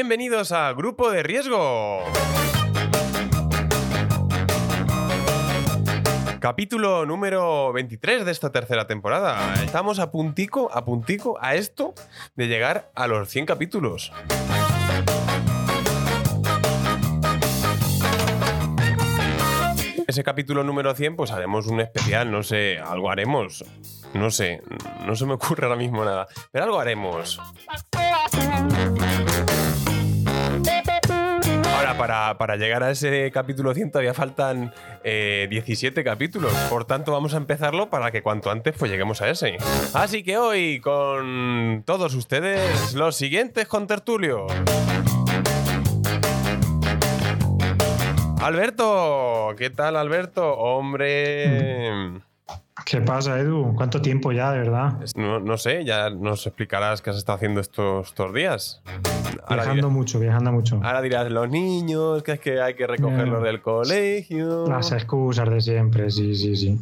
Bienvenidos a Grupo de Riesgo. Capítulo número 23 de esta tercera temporada. Estamos a puntico, a puntico, a esto de llegar a los 100 capítulos. Ese capítulo número 100, pues haremos un especial, no sé, algo haremos. No sé, no se me ocurre ahora mismo nada, pero algo haremos. Ahora, para, para llegar a ese capítulo 100 todavía faltan eh, 17 capítulos. Por tanto, vamos a empezarlo para que cuanto antes pues lleguemos a ese. Así que hoy, con todos ustedes, los siguientes con Tertulio. Alberto, ¿qué tal Alberto? Hombre... ¿Qué pasa, Edu? ¿Cuánto tiempo ya, de verdad? No, no sé, ya nos explicarás qué has estado haciendo estos, estos días. Ahora viajando dirás- mucho, viajando mucho. Ahora dirás, los niños, que es que hay que recogerlos del colegio. Las excusas de siempre, sí, sí, sí.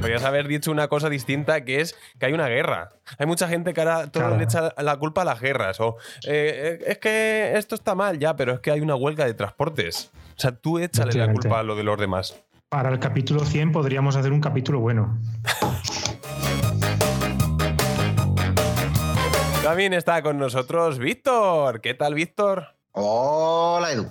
Podrías haber dicho una cosa distinta, que es que hay una guerra. Hay mucha gente que ahora todo Claro. le echa la culpa a las guerras. O eh, eh, es que esto está mal ya, pero es que hay una huelga de transportes. O sea, tú échale la culpa a lo de los demás. Para el capítulo 100 podríamos hacer un capítulo bueno. También está con nosotros Víctor. ¿Qué tal, Víctor? Hola, Edu.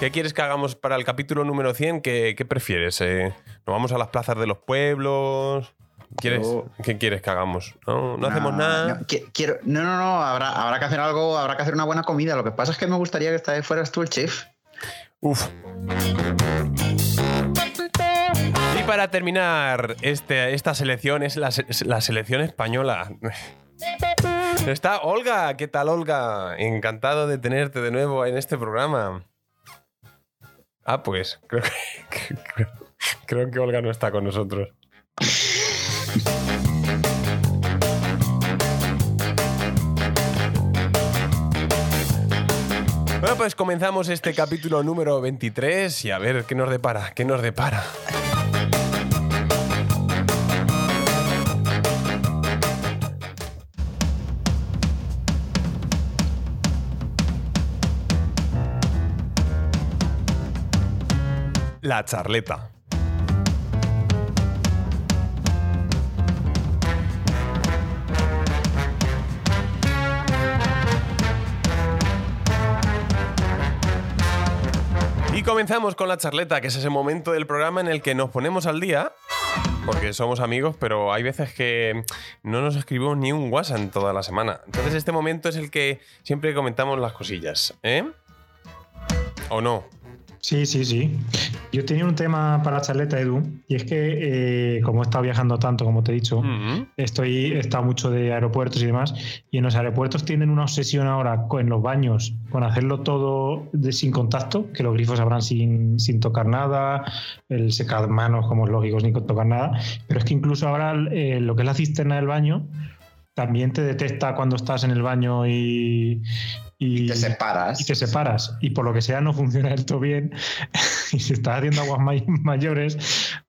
¿Qué quieres que hagamos para el capítulo número 100? ¿Qué, qué prefieres? eh? ¿Nos vamos a las plazas de los pueblos? ¿Quieres, ¿Qué quieres que hagamos? No, no hacemos nada. No, qui- quiero, no, no, no, habrá, habrá que hacer algo, habrá que hacer una buena comida. Lo que pasa es que me gustaría que esta vez fueras tú el chef. Uf. Para terminar este, esta selección es la, se- la selección española. Está Olga. ¿Qué tal, Olga? Encantado de tenerte de nuevo en este programa. Ah, pues creo que, creo que Olga no está con nosotros. Bueno, pues comenzamos este capítulo número 23 y a ver qué nos depara, qué nos depara. La charleta. Y comenzamos con la charleta, que es ese momento del programa en el que nos ponemos al día, porque somos amigos, pero hay veces que no nos escribimos ni un WhatsApp en toda la semana. Entonces este momento es el que siempre comentamos las cosillas, ¿eh? ¿O no? Sí, sí, sí. Yo tenía un tema para la charleta, Edu, y es que eh, como he estado viajando tanto, como te he dicho, estoy, he estado mucho de aeropuertos y demás, y en los aeropuertos tienen una obsesión ahora con en los baños, con hacerlo todo de, sin contacto, que los grifos abran sin, sin tocar nada, el secamanos, como es lógico, sin tocar nada, pero es que incluso ahora eh, lo que es la cisterna del baño también te detecta cuando estás en el baño y... Y te separas. y te separas y por lo que sea no funciona del todo bien y si estás haciendo aguas may- mayores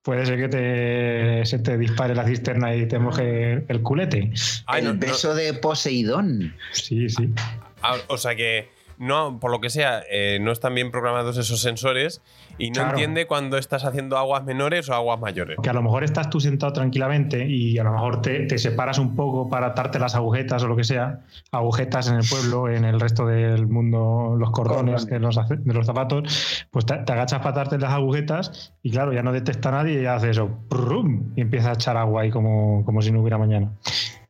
puede ser que te, se te dispare la cisterna y te moje el culete. Ay, el no- no- beso de Poseidón. Sí, sí. ah, o sea que no, por lo que sea, eh, no están bien programados esos sensores y no Claro. entiende cuando estás haciendo aguas menores o aguas mayores. Que a lo mejor estás tú sentado tranquilamente y a lo mejor te, te separas un poco para atarte las agujetas o lo que sea, agujetas en el pueblo, en el resto del mundo, los cordones de los, ace- de los zapatos, pues te, te agachas para atarte las agujetas y claro, ya no detecta nadie y ya hace eso, ¡prum! y empieza a echar agua ahí como, como si no hubiera mañana.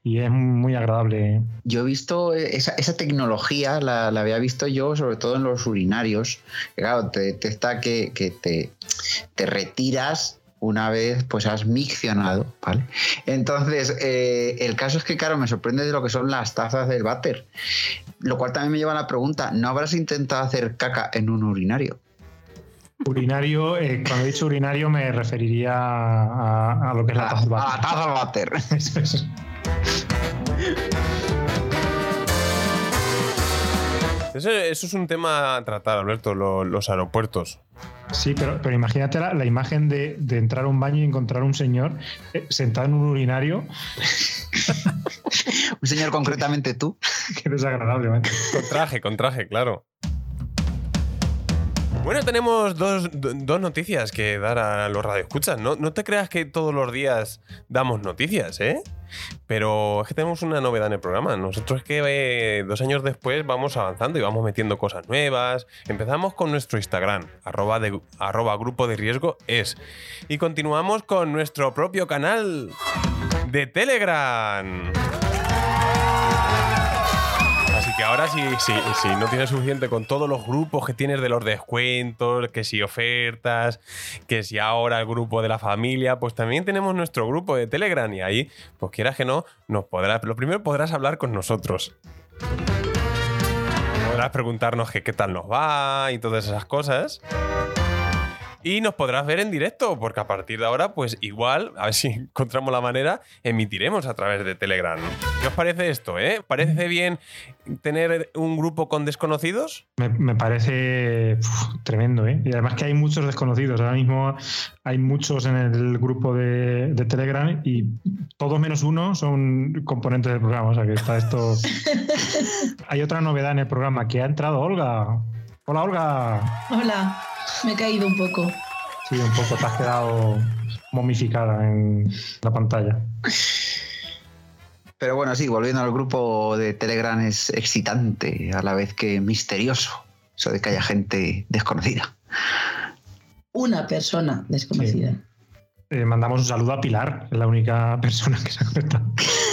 Y es muy agradable. Yo he visto esa, tecnología, la, había visto yo sobre todo en los urinarios. Claro, te detecta que, que te, te retiras una vez pues has miccionado, ¿vale? Entonces, eh, el caso es que, claro, me sorprende de lo que son las tazas del váter, lo cual también me lleva a la pregunta, ¿no habrás intentado hacer caca en un urinario? Urinario, eh, cuando he dicho urinario me referiría a, lo que es la, taza del váter. A la taza del váter. Eso es. Eso, es un tema a tratar, Alberto, los aeropuertos. Sí, pero, pero imagínate la, imagen de, entrar a un baño y encontrar un señor eh, sentado en un urinario. un señor concretamente tú. Qué desagradable, ¿eh? Con traje, con traje, claro. Bueno, tenemos dos, noticias que dar a los radioescuchas. No, no te creas que todos los días damos noticias, ¿eh? Pero es que tenemos una novedad en el programa. Nosotros que eh, dos años después vamos avanzando y vamos metiendo cosas nuevas. Empezamos con nuestro Instagram, arroba, de, arroba grupo de riesgo es. Y continuamos con nuestro propio canal de Telegram que ahora si, si, no tienes suficiente con todos los grupos que tienes de los descuentos, que si ofertas, que si ahora el grupo de la familia, pues también tenemos nuestro grupo de Telegram y ahí, pues quieras que no, nos podrás, lo primero podrás hablar con nosotros. Podrás preguntarnos qué tal nos va y todas esas cosas. Y nos podrás ver en directo, porque a partir de ahora, pues igual, a ver si encontramos la manera, emitiremos a través de Telegram. ¿Qué os parece esto, eh? ¿Parece bien tener un grupo con desconocidos? Me, parece tremendo, ¿eh? Y además que hay muchos desconocidos. Ahora mismo hay muchos en el grupo de, Telegram y todos menos uno son componentes del programa. O sea que está esto. hay otra novedad en el programa que ha entrado Olga. Hola, Olga. Hola. Me he caído un poco. Sí, un poco. Te has quedado momificada en la pantalla. Pero bueno, sí, volviendo al grupo de Telegram es excitante, a la vez que misterioso, eso de que haya gente desconocida. Una persona desconocida. Eh, mandamos un saludo a Pilar, es la única persona que se ha conectado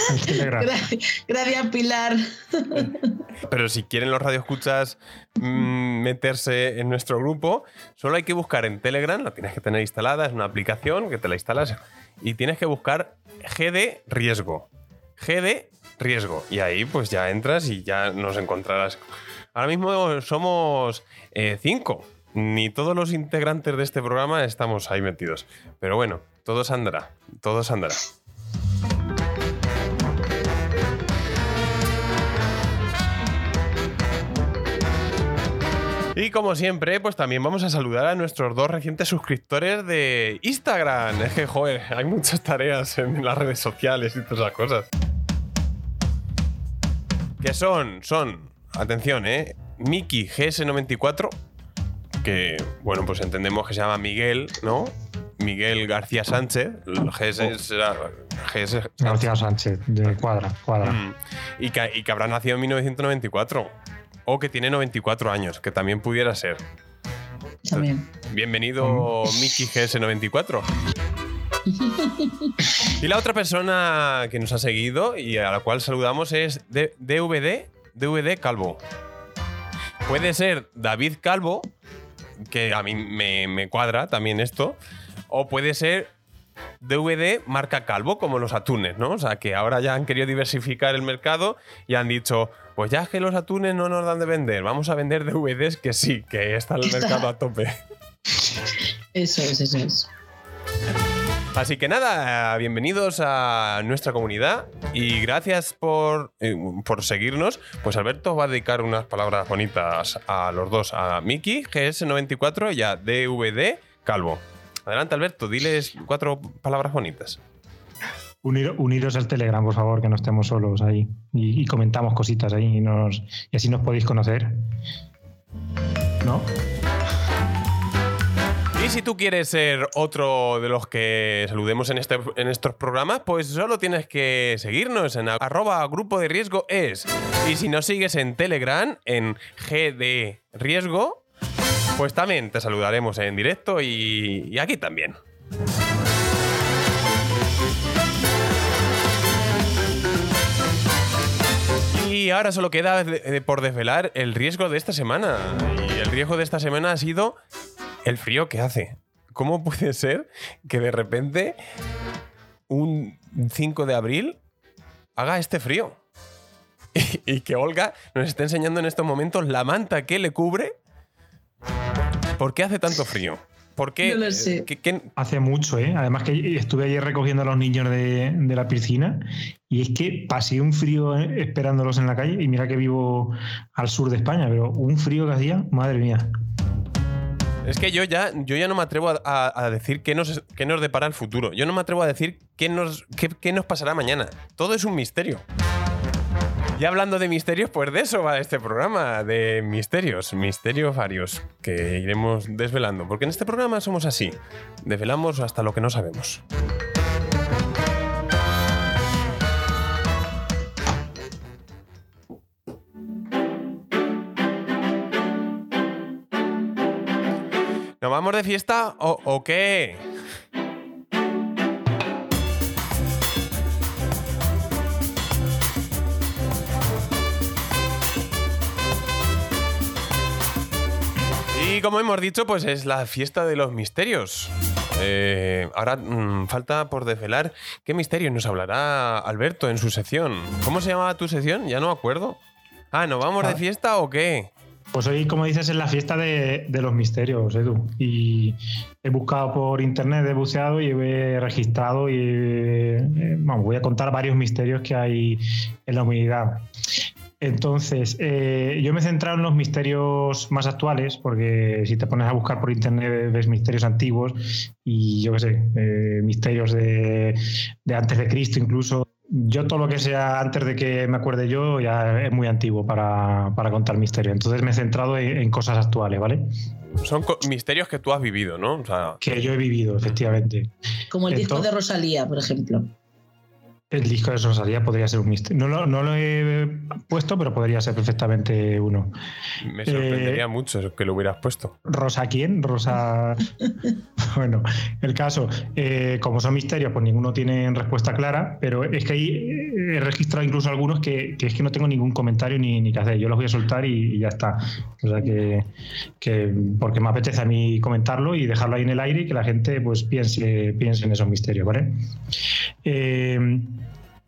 Gracias, Pilar. Pero si quieren los radioescuchas mm, meterse en nuestro grupo, solo hay que buscar en Telegram, la tienes que tener instalada, es una aplicación que te la instalas y tienes que buscar GD Riesgo. GD Riesgo. Y ahí pues ya entras y ya nos encontrarás. Ahora mismo somos eh, cinco ni todos los integrantes de este programa estamos ahí metidos. Pero bueno, todo se andará, todo se andará. Y como siempre, pues también vamos a saludar a nuestros dos recientes suscriptores de Instagram. Es que, joder, hay muchas tareas en las redes sociales y todas esas cosas. Que son, son, atención, eh, Miki GS94, que, bueno, pues entendemos que se llama Miguel, ¿no? Miguel García Sánchez, GS será GS García Sánchez, de Cuadra, Cuadra. Mm. Y, que, y que habrá nacido en 1994. O que tiene 94 años, que también pudiera ser. También. Bienvenido, Miki GS94. y la otra persona que nos ha seguido y a la cual saludamos es DVD, DVD Calvo. Puede ser David Calvo, que a mí me, cuadra también esto. O puede ser DVD marca Calvo, como los atunes, ¿no? O sea, que ahora ya han querido diversificar el mercado y han dicho, pues ya es que los atunes no nos dan de vender, vamos a vender DVDs que sí, que está el mercado a tope. Eso es, eso es. Así que nada, bienvenidos a nuestra comunidad y gracias por, eh, por, seguirnos. Pues Alberto va a dedicar unas palabras bonitas a los dos, a Miki, GS94 y a DVD Calvo. Adelante Alberto, diles cuatro palabras bonitas. uniros al Telegram, por favor, que no estemos solos ahí y, comentamos cositas ahí y, nos, y así nos podéis conocer. ¿No? Y si tú quieres ser otro de los que saludemos en, este, en estos programas, pues solo tienes que seguirnos en arroba grupo de riesgo es. Y si nos sigues en Telegram, en GD Riesgo, pues también te saludaremos en directo y, aquí también. Y ahora solo queda por desvelar el riesgo de esta semana. Y el riesgo de esta semana ha sido el frío que hace. ¿Cómo puede ser que de repente un 5 de abril haga este frío? Y que Olga nos esté enseñando en estos momentos la manta que le cubre. ¿Por qué hace tanto frío? ¿Por qué? No lo sé. ¿Qué- qué- Hace mucho, ¿eh? Además que estuve ayer recogiendo a los niños de, de la piscina y es que pasé un frío eh, esperándolos en la calle y mira que vivo al sur de España, pero un frío que hacía, madre mía. Es que yo ya, yo ya no me atrevo a, a- a decir qué nos, qué nos depara el futuro. Yo no me atrevo a decir qué nos, qué, qué nos pasará mañana. Todo es un misterio. Y hablando de misterios, pues de eso va este programa, de misterios, misterios varios, que iremos desvelando. Porque en este programa somos así, desvelamos hasta lo que no sabemos. ¿Nos vamos de fiesta o, o qué? Y como hemos dicho, pues es la fiesta de los misterios. Eh, ahora mm, falta por desvelar qué misterio nos hablará Alberto en su sección. ¿Cómo se llamaba tu sección? Ya no me acuerdo. Ah, ¿nos vamos de Ah. fiesta o qué? Pues hoy, como dices, es la fiesta de, de los misterios, Edu. Y he buscado por internet, he buceado y he registrado y eh, voy a contar varios misterios que hay en la humanidad. Entonces, eh, yo me he centrado en los misterios más actuales, porque si te pones a buscar por internet ves misterios antiguos y yo qué sé, eh, misterios de, de antes de Cristo incluso. Yo todo lo que sea antes de que me acuerde yo ya es muy antiguo para, para contar misterios. Entonces me he centrado en, en cosas actuales, ¿vale? Son misterios que tú has vivido, ¿no? O sea, Que yo he vivido, efectivamente. Como el disco Entonces- de Rosalía, por ejemplo. El disco de Rosalía podría ser un misterio. No lo, no lo he puesto, pero podría ser perfectamente uno. me sorprendería Eh, mucho que lo hubieras puesto. ¿Rosa quién? Rosa. bueno, el caso, eh, como son misterios, pues ninguno tiene respuesta clara, pero es que ahí eh, he registrado incluso algunos que, que es que no tengo ningún comentario ni, ni que hacer. Yo los voy a soltar y, y ya está. O sea que, que- porque me apetece a mí comentarlo y dejarlo ahí en el aire y que la gente pues piense, piense en esos misterios, ¿vale? Eh,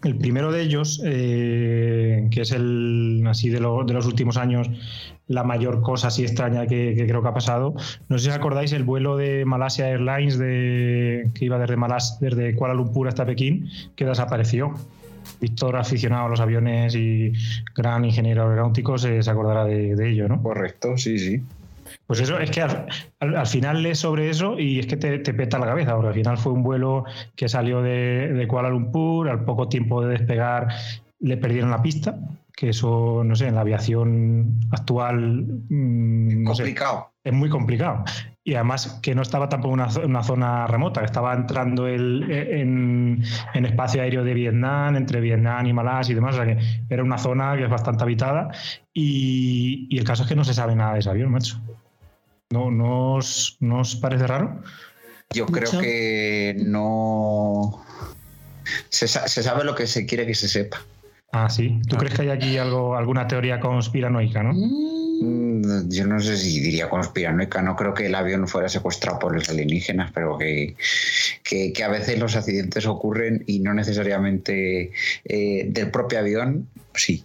el primero de ellos, eh, que es el así de, lo- de los últimos años, la mayor cosa así extraña que, creo que ha pasado. No sé si acordáis el vuelo de Malasia Airlines de, que iba desde, Malas, desde Kuala Lumpur hasta Pekín, que desapareció. Víctor, aficionado a los aviones y gran ingeniero aeronáutico, se, acordará de ello, ¿no? Correcto, sí, sí. Pues eso, es que al, al- al final lees sobre eso y es que te, te peta la cabeza, porque al final fue un vuelo que salió de, de Kuala Lumpur, al poco tiempo de despegar le perdieron la pista, que eso, no sé, en la aviación actual mm, no sé, Complicado. es muy complicado. Y además que no estaba tampoco en una, una zona remota, estaba entrando el, en, en espacio aéreo de Vietnam, entre Vietnam y Malasia y demás, o sea que era una zona que es bastante habitada y, y el caso es que no se sabe nada de ese avión, macho. ¿No, no, os, no os parece raro? Yo creo Mucho. que no. Se, se sabe lo que se quiere que se sepa. Ah, sí. ¿Tú Ah. crees que hay aquí algo, alguna teoría conspiranoica, no? Mm, Yo no sé si diría conspiranoica, no creo que el avión fuera secuestrado por los alienígenas, pero que, que, que a veces los accidentes ocurren y no necesariamente eh, del propio avión, sí.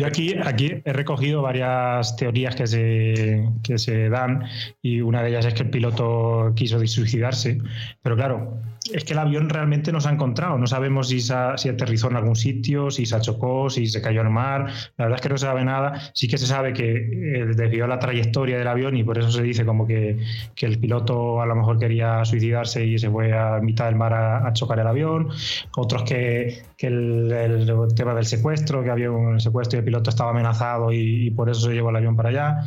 Yo aquí, aquí he recogido varias teorías que se, que se dan y una de ellas es que el piloto quiso suicidarse. Pero claro, es que el avión realmente no se ha encontrado. No sabemos si, se aterrizó en algún sitio, si se achocó, si se cayó al mar. La verdad es que no se sabe nada. Sí que se sabe que eh, desvió la trayectoria del avión y por eso se dice como que, el piloto a lo mejor quería suicidarse y se fue a mitad del mar a, chocar el avión. Otros que, el tema del secuestro, que había un secuestro y el piloto estaba amenazado y, y por eso se llevó el avión para allá.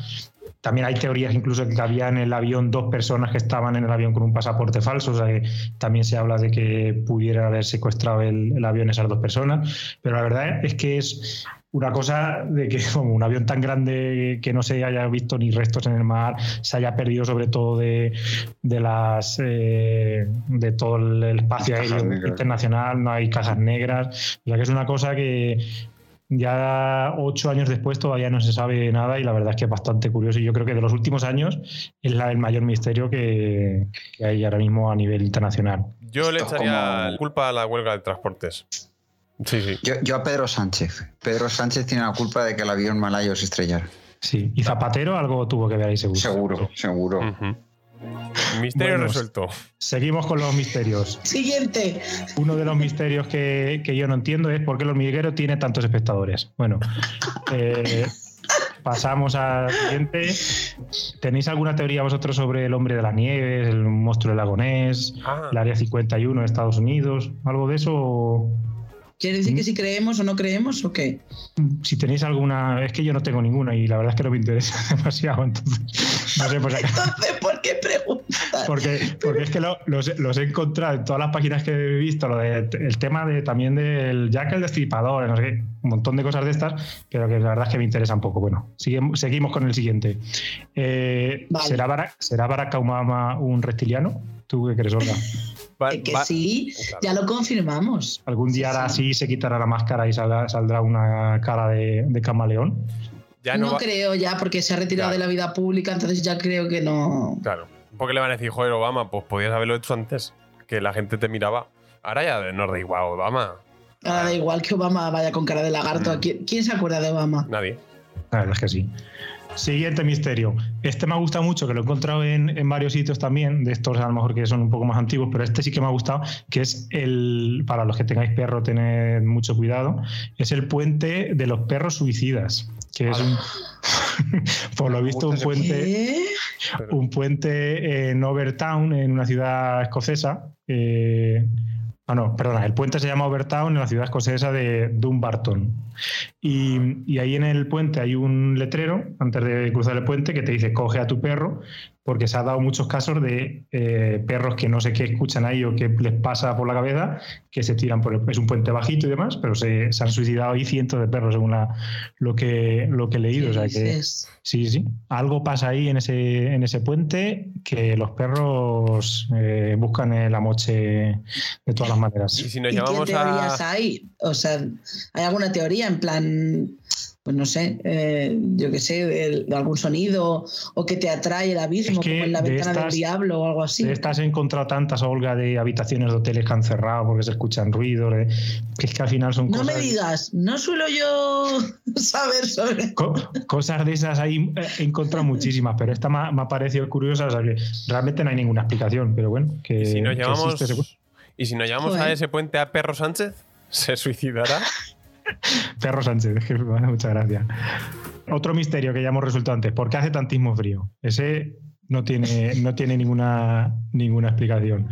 También hay teorías incluso que había en el avión dos personas que estaban en el avión con un pasaporte falso, o sea que también se habla de que pudiera haber secuestrado el, el avión esas dos personas, pero la verdad es que es una cosa de que como un avión tan grande que no se haya visto ni restos en el mar, se haya perdido sobre todo de, de las eh, de todo el espacio Cajas aéreo negras. internacional, no hay cajas negras, o sea que es una cosa que ya ocho años después todavía no se sabe nada y la verdad es que es bastante curioso. Y yo creo que de los últimos años es la, el mayor misterio que, que hay ahora mismo a nivel internacional. Yo le echaría como- culpa a la huelga de transportes. Sí, sí. Yo, yo a Pedro Sánchez. Pedro Sánchez tiene la culpa de que el avión malayo se estrellara. Sí. Y Zapatero algo tuvo que ver ahí seguro. Seguro, seguro. Misterio Bueno, resuelto. Seguimos con los misterios. Siguiente. Uno de los misterios que, que yo no entiendo es por qué el hormiguero tiene tantos espectadores. Bueno, eh, pasamos al siguiente. ¿Tenéis alguna teoría vosotros sobre el hombre de las nieves, el monstruo del lago Ness, Ah, el área 51 de Estados Unidos? ¿Algo de eso? o- ¿Quiere decir que si creemos o no creemos o qué? Si tenéis alguna, es que yo no tengo ninguna y la verdad es que no me interesa demasiado. Entonces, no sé, acá- Entonces, ¿por qué preguntas? Porque, porque es que lo- los, los he encontrado en todas las páginas que he visto, lo de- el tema de también del Jack el Destripador, no sé qué, un montón de cosas de estas, pero que la verdad es que me interesa un poco. Bueno, seguimos, seguimos con el siguiente. Eh, Vale. ¿será, Barack, ¿Será Barack Obama un reptiliano? ¿Tú qué crees, Olga? Va- Eh, que va- sí, Claro. ya lo confirmamos. ¿Algún día Sí, hará sí. así, se quitará la máscara y saldrá, saldrá una cara de, de camaleón? ya no no va- creo ya, porque se ha retirado Claro. de la vida pública, entonces ya creo que no. Claro. Porque le van a decir, joder, Obama, pues podías haberlo hecho antes. Que la gente te miraba. Ahora ya nos da igual, Obama. Ahora da igual que Obama vaya con cara de lagarto. Mm. ¿Quién, quién se acuerda de Obama? Nadie. La verdad es que sí. Siguiente misterio. Este me ha gustado mucho, que lo he encontrado en, en varios sitios también, de estos a lo mejor que son un poco más antiguos, pero este sí que me ha gustado, que es el, para los que tengáis perro, tened mucho cuidado, es el puente de los perros suicidas, que es un, por lo visto un puente, un puente en Overtown, en una ciudad escocesa. eh, ah, no, perdona, el puente se llama Overtown en la ciudad escocesa de Dumbarton. Y, y ahí en el puente hay un letrero, antes de cruzar el puente, que te dice coge a tu perro, porque se ha dado muchos casos de eh, perros que no sé qué escuchan ahí o qué les pasa por la cabeza, que se tiran por el, es un puente bajito y demás, pero se, se han suicidado ahí cientos de perros según la- lo, que, lo que he leído. O sea que? Sí, sí. Algo pasa ahí en ese, en ese puente que los perros eh, buscan el amoche de todas las maneras. Y si nos ¿Y qué teorías a. hay? O sea, ¿hay alguna teoría en plan, pues no sé, eh, yo qué sé, algún sonido o que te atrae el abismo, Es que como en la de ventana del diablo o algo así? De estas he encontrado tantas, Olga, de habitaciones de hoteles que han cerrado porque se escuchan ruidos, de- que es que al final son No cosas... me digas, no suelo yo saber sobre. co- cosas de esas ahí eh, he encontrado muchísimas, pero esta me ha, me ha parecido curiosa, o sea que realmente no hay ninguna explicación, pero bueno, que, Y si nos llamamos. ese- Y si nos llamamos a ese puente a Perro Sánchez, ¿se suicidará? Perro Sánchez, muchas gracias. Otro misterio que ya hemos resuelto antes, ¿por qué hace tantísimo frío? Ese no tiene, no tiene ninguna, ninguna explicación.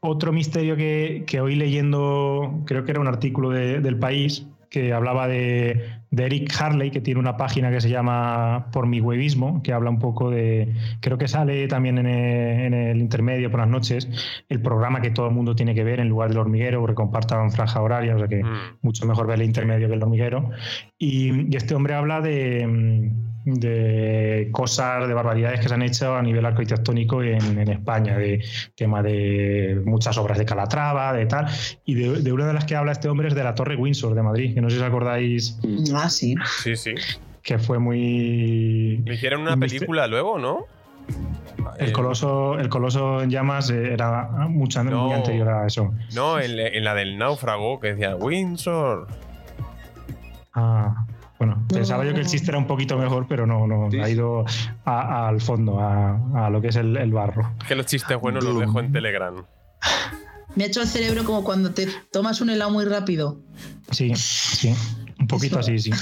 Otro misterio que, que hoy leyendo, creo que era un artículo de- del país, que hablaba de, de Eric Harley, que tiene una página que se llama Por mi huevismo, que habla un poco de, creo que sale también en el, en el intermedio por las noches, el programa que todo el mundo tiene que ver en lugar del hormiguero, porque compartan franja horaria, o sea que Mm. mucho mejor ver el intermedio que el hormiguero. Y, y este hombre habla de, mm, de cosas, de barbaridades que se han hecho a nivel arquitectónico en, en España, de tema de muchas obras de Calatrava, de tal. Y de, de una de las que habla este hombre es de la Torre Windsor de Madrid, que no sé si os acordáis Ah, sí. Sí, sí. que fue muy... Le hicieron una película luego, ¿no? El Eh, coloso, el coloso en llamas eh, era mucho, No. muy anterior a eso. No, en, en la del náufrago, que decía Windsor. Ah, bueno, pensaba yo que el chiste era un poquito mejor, pero no, no, Sí. ha ido a- al fondo, a, a lo que es el, el barro. Que los chistes buenos los dejo en Telegram. Me ha hecho el cerebro como cuando te tomas un helado muy rápido. Sí, sí, un poquito así, sí.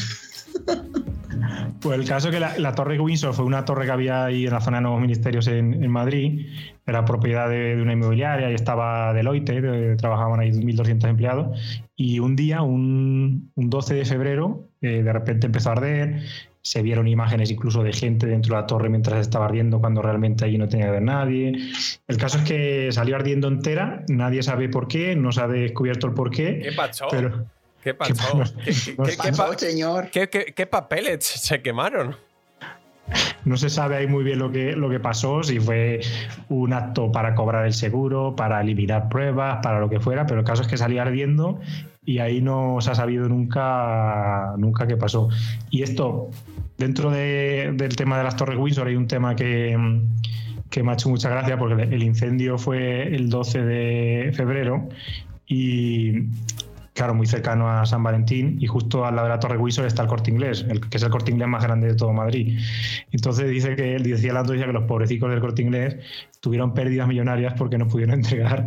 Pues el caso es que la, la Torre Windsor fue una torre que había ahí en la zona de Nuevos Ministerios en, en Madrid, era propiedad de, de una inmobiliaria y estaba Deloitte, de- trabajaban ahí 1.200 empleados, y un día, un, un 12 de febrero, eh, de repente empezó a arder, se vieron imágenes incluso de gente dentro de la torre mientras estaba ardiendo cuando realmente allí no tenía que haber nadie. El caso es que salió ardiendo entera, nadie sabe por qué, no se ha descubierto el por qué, ¿Qué pasó? pero... ¿Qué pasó? pa- ¿Qué, qué- Pasó, señor. qué- papeles se quemaron? No se sabe ahí muy bien lo que, lo que pasó, si fue un acto para cobrar el seguro, para eliminar pruebas, para lo que fuera, pero el caso es que salió ardiendo y ahí no se ha sabido nunca, nunca qué pasó. Y esto, dentro de- del tema de las Torres Windsor, hay un tema que, que me ha hecho mucha gracia porque el incendio fue el 12 de febrero y claro, muy cercano a San Valentín y justo al lado de la Torre Windsor está el Corte Inglés, el, que es el Corte Inglés más grande de todo Madrid. Entonces dice que él decía la noticia que los pobrecicos del Corte Inglés tuvieron pérdidas millonarias porque no pudieron entregar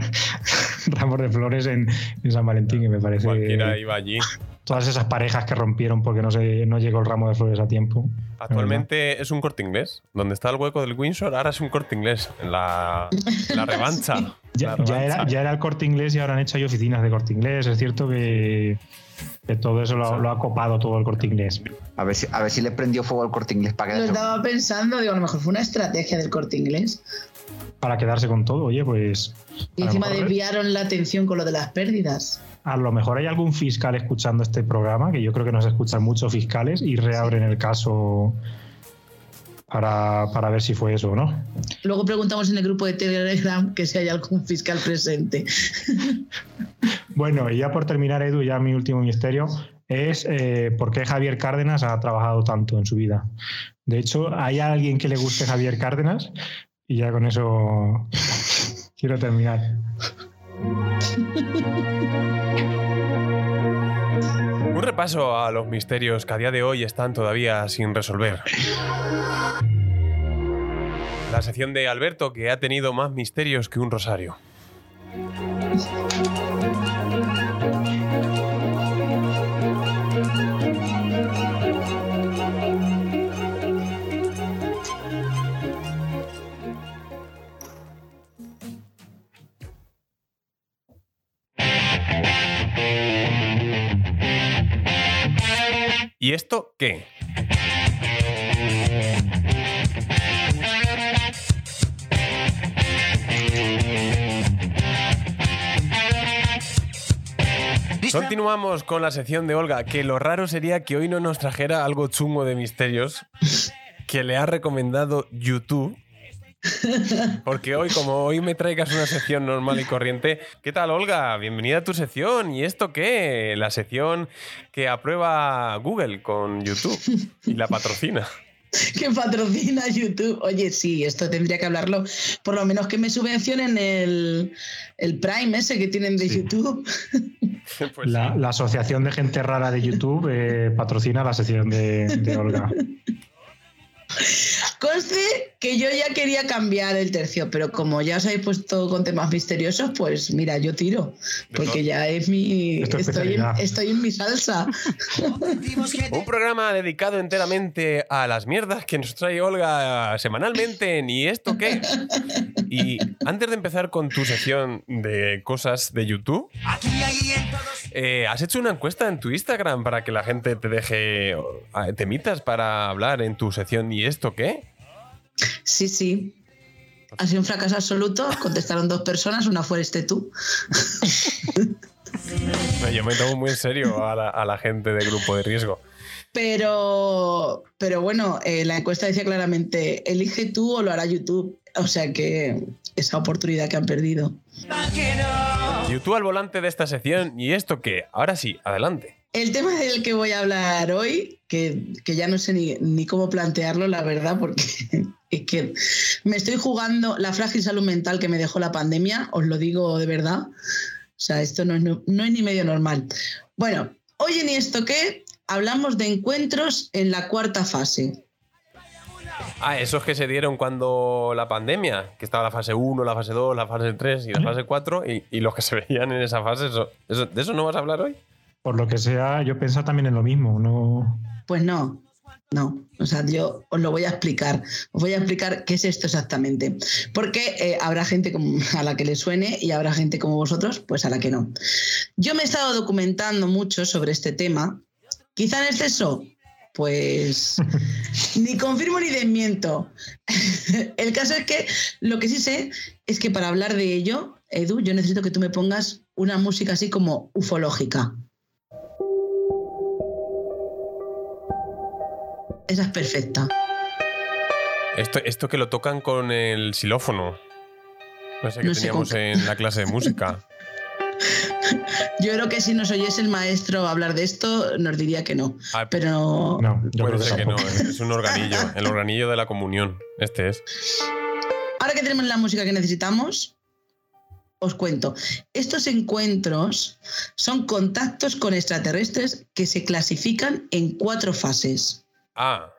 ramos de flores en, en San Valentín, que me parece Cualquiera iba allí. todas esas parejas que rompieron porque no se no llegó el ramo de flores a tiempo. Actualmente es un corte inglés. Donde está el hueco del Windsor, ahora es un corte inglés. En la, la revancha. Ya, era, ya era el corte inglés y ahora han hecho ahí oficinas de corte inglés. Es cierto que, que todo eso lo, lo ha copado todo el corte inglés. A ver, si, a ver si le prendió fuego al corte inglés para Lo que estaba pensando, digo, a lo mejor fue una estrategia del corte inglés. Para quedarse con todo, oye, pues. Y lo encima desviaron la atención con lo de las pérdidas. A lo mejor hay algún fiscal escuchando este programa, que yo creo que nos escuchan muchos fiscales, y reabren el caso para, para ver si fue eso o no. Luego preguntamos en el grupo de Telegram que si hay algún fiscal presente. Bueno, y ya por terminar, Edu, ya mi último misterio es eh, por qué Javier Cárdenas ha trabajado tanto en su vida. De hecho, ¿hay alguien que le guste Javier Cárdenas? Y ya con eso quiero terminar. Un repaso a los misterios que a día de hoy están todavía sin resolver. La sección de Alberto que ha tenido más misterios que un rosario. ¿Y esto qué? Continuamos con la sección de Olga, que lo raro sería que hoy no nos trajera algo chungo de misterios que le ha recomendado YouTube. Porque hoy, como hoy me traigas una sección normal y corriente, ¿qué tal, Olga? Bienvenida a tu sección. ¿Y esto qué? La sección que aprueba Google con YouTube y la patrocina. que patrocina YouTube. Oye, sí, esto tendría que hablarlo. Por lo menos que me subvencionen el, el Prime ese que tienen de Sí. YouTube. Pues La, la Asociación de Gente Rara de YouTube eh, patrocina la sección de, de Olga. Conste que yo ya quería cambiar el tercio, pero como ya os habéis puesto con temas misteriosos, pues mira, yo tiro. Porque ya es mi. Es tu Estoy en, especialidad. estoy en mi salsa. Un programa dedicado enteramente a las mierdas que nos trae Olga semanalmente. ¿Ni esto qué? Y antes de empezar con tu sección de cosas de YouTube, eh, has hecho una encuesta en tu Instagram para que la gente te deje eh, temitas para hablar en tu sección. ¿Y esto qué? Sí, sí. Ha sido un fracaso absoluto. Contestaron dos personas, una fue este tú. No, Yo me tomo muy en serio a la, a la gente de grupo de riesgo. Pero, pero bueno, eh, la encuesta decía claramente, elige tú o lo hará YouTube. O sea que esa oportunidad que han perdido. YouTube al volante de esta sección. ¿Y esto qué? Ahora sí, adelante. El tema del que voy a hablar hoy, que, que ya no sé ni, ni cómo plantearlo, la verdad, porque es que me estoy jugando la frágil salud mental que me dejó la pandemia, os lo digo de verdad. O sea, esto no es, no, no es ni medio normal. Bueno, hoy en esto que hablamos de encuentros en la cuarta fase. Ah, esos que se dieron cuando la pandemia, que estaba la fase 1, la fase 2, la fase 3 y la fase 4, y, y los que se veían en esa fase, eso, eso- ¿de eso no vas a hablar hoy? Por lo que sea, yo pensaba también en lo mismo. No, Pues no, no. O sea, yo os lo voy a explicar. Os voy a explicar qué es esto exactamente. Porque eh, habrá gente como a la que le suene y habrá gente como vosotros, pues a la que no. Yo me he estado documentando mucho sobre este tema. Quizá en exceso, pues ni confirmo ni desmiento. El caso es que lo que sí sé es que para hablar de ello, Edu, yo necesito que tú me pongas una música así como ufológica. Esa es perfecta. Esto, esto que lo tocan con el xilófono. No sé, que No teníamos en la clase de música. Yo creo que si nos oyese el maestro hablar de esto, nos diría que no. Ah, Pero No, yo Puede creo que ser que no, tampoco. es un organillo, el organillo de la comunión. Este es. ahora que tenemos la música que necesitamos, os cuento. Estos encuentros son contactos con extraterrestres que se clasifican en cuatro fases. Ah,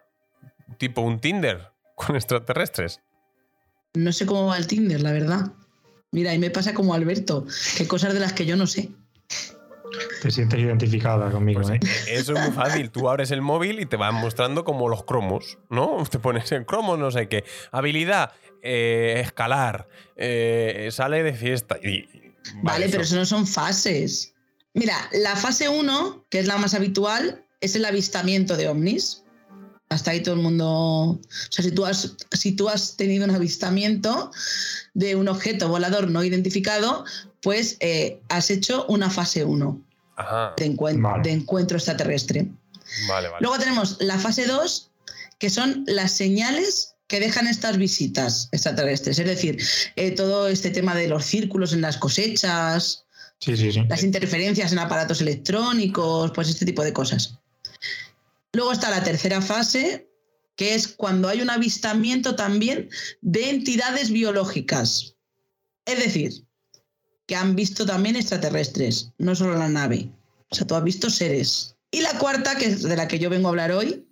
tipo un Tinder con extraterrestres. No sé cómo va el Tinder, la verdad. Mira, ahí me pasa como Alberto, que cosas de las que yo no sé. Te sientes identificada conmigo, Pues, ¿eh? Eso es muy fácil. Tú abres el móvil y te van mostrando como los cromos, ¿no? Te pones en cromos, no sé qué. Habilidad, eh, escalar, eh, sale de fiesta. Y, y- Vale, pero eso. eso no son fases. Mira, la fase 1, que es la más habitual, es el avistamiento de ovnis. Hasta ahí todo el mundo. O sea, si tú has, si tú has tenido un avistamiento de un objeto volador no identificado, pues eh, has hecho una fase 1 Ajá, de, encuent- Vale. de encuentro extraterrestre. vale, vale. Luego tenemos la fase 2, que son las señales que dejan estas visitas extraterrestres. Es decir, eh, todo este tema de los círculos en las cosechas, Sí, sí, sí. las interferencias en aparatos electrónicos, pues este tipo de cosas. Luego está la tercera fase, que es cuando hay un avistamiento también de entidades biológicas. Es decir, que han visto también extraterrestres, no solo la nave. O sea, tú has visto seres. Y la cuarta, que es de la que yo vengo a hablar hoy,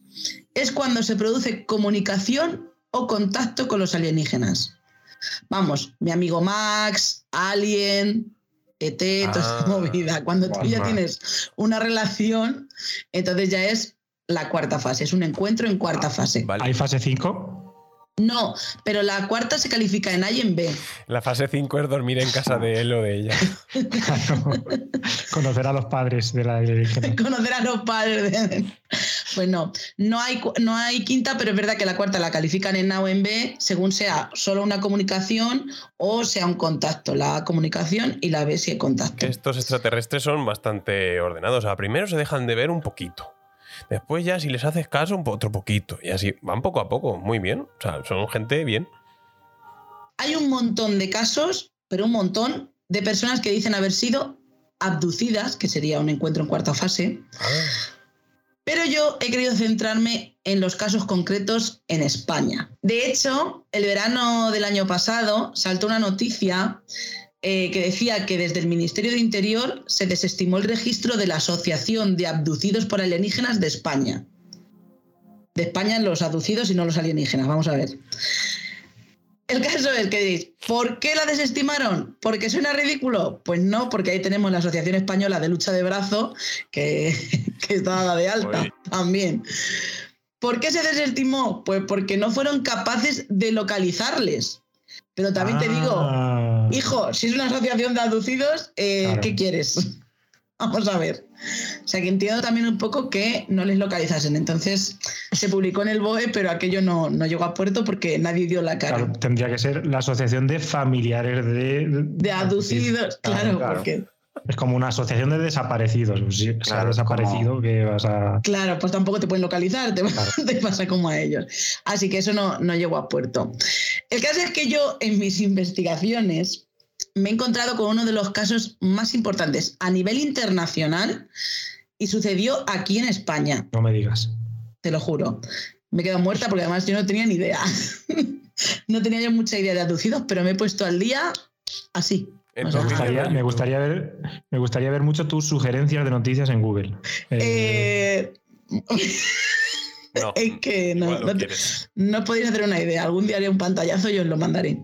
es cuando se produce comunicación o contacto con los alienígenas. Vamos, mi amigo Max, Alien, ET, toda esta Ah, movida. Cuando tú ya tienes una relación, entonces ya es la cuarta fase, es un encuentro en cuarta fase. Vale. ¿Hay fase 5? No, pero la cuarta se califica en A y en B. La fase 5 es dormir en casa de él o de ella. Conocer a los padres de la. Conocer a los padres. de- Pues no, no hay, no hay quinta, pero es verdad que la cuarta la califican en A o en B según sea solo una comunicación o sea un contacto. La comunicación y la B si hay contacto. Estos extraterrestres son bastante ordenados. O sea, primero se dejan de ver un poquito. Después ya, si les haces caso, otro poquito. Y así van poco a poco. Muy bien. O sea, son gente bien. Hay un montón de casos, pero un montón de personas que dicen haber sido abducidas, que sería un encuentro en cuarta fase. Pero yo he querido centrarme en los casos concretos en España. De hecho, el verano del año pasado saltó una noticia eh, que decía que desde el Ministerio de Interior se desestimó el registro de la Asociación de Abducidos por Alienígenas de España. De España los abducidos y no los alienígenas, vamos a ver. El caso es que diréis, ¿por qué la desestimaron? ¿Porque suena ridículo? Pues no, porque ahí tenemos la Asociación Española de Lucha de Brazo, que, que está dada de alta Uy. también. ¿Por qué se desestimó? Pues porque no fueron capaces de localizarles. Pero también te digo, Ah, hijo, si es una asociación de abducidos, eh, Claro. ¿qué quieres? Vamos a ver. O sea que entiendo también un poco que no les localizasen. Entonces se publicó en el BOE, pero aquello no, no llegó a puerto porque nadie dio la cara. claro, tendría que ser la asociación de familiares de. De abducidos, claro, claro. porque Es como una asociación de desaparecidos. Si se ha Claro, desaparecido, que vas a. Claro, pues tampoco te pueden localizar, te, Claro. te pasa como a ellos. Así que eso no, no llegó a puerto. El caso es que yo en mis investigaciones me he encontrado con uno de los casos más importantes a nivel internacional y sucedió aquí en España, No me digas. te lo juro. Me he quedado muerta porque además yo no tenía ni idea. no tenía yo mucha idea de abducidos, pero me he puesto al día así. Me gustaría, me, ver, me gustaría ver mucho tus sugerencias de noticias en Google. Eh, Eh, No, es que no, te-. No podéis hacer una idea. Algún día haré un pantallazo y os lo mandaré.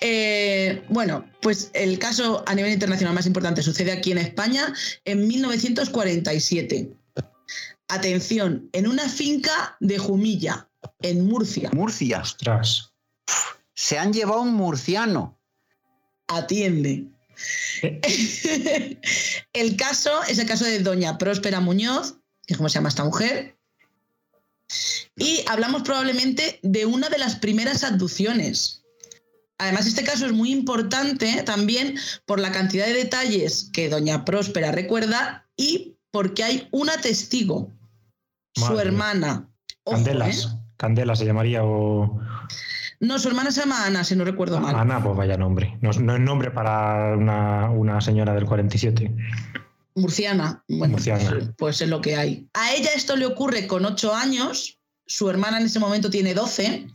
Eh, bueno, pues el caso a nivel internacional más importante sucede aquí en España en 1947. Atención, en una finca de Jumilla, en Murcia. Murcia. ostras. Se han llevado un murciano. Atiende. El caso es el caso de doña Próspera Muñoz, que es como se llama esta mujer. Y hablamos probablemente de una de las primeras abducciones. Además, este caso es muy importante también por la cantidad de detalles que doña Próspera recuerda y porque hay una testigo, su Madre hermana. Ojo, Candelas. ¿eh? Candela se llamaría o. No, su hermana se llama Ana, si no recuerdo mal. Ana, pues vaya nombre. No, es nombre para una, una señora del 47. Murciana. Bueno, Murciana. pues es lo que hay. A ella esto le ocurre con ocho años, su hermana en ese momento tiene 12,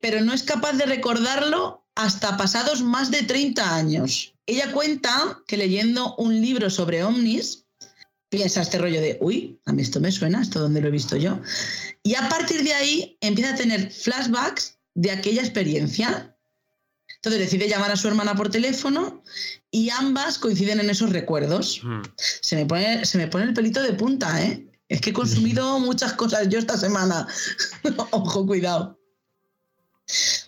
pero no es capaz de recordarlo hasta pasados más de 30 años. Ella cuenta que leyendo un libro sobre ovnis, piensa este rollo de, uy, a mí esto me suena, esto donde lo he visto yo. Y a partir de ahí empieza a tener flashbacks de aquella experiencia. Entonces decide llamar a su hermana por teléfono y ambas coinciden en esos recuerdos. Se, me pone, se me pone el pelito de punta, ¿eh? Es que he consumido muchas cosas yo esta semana. Ojo, cuidado.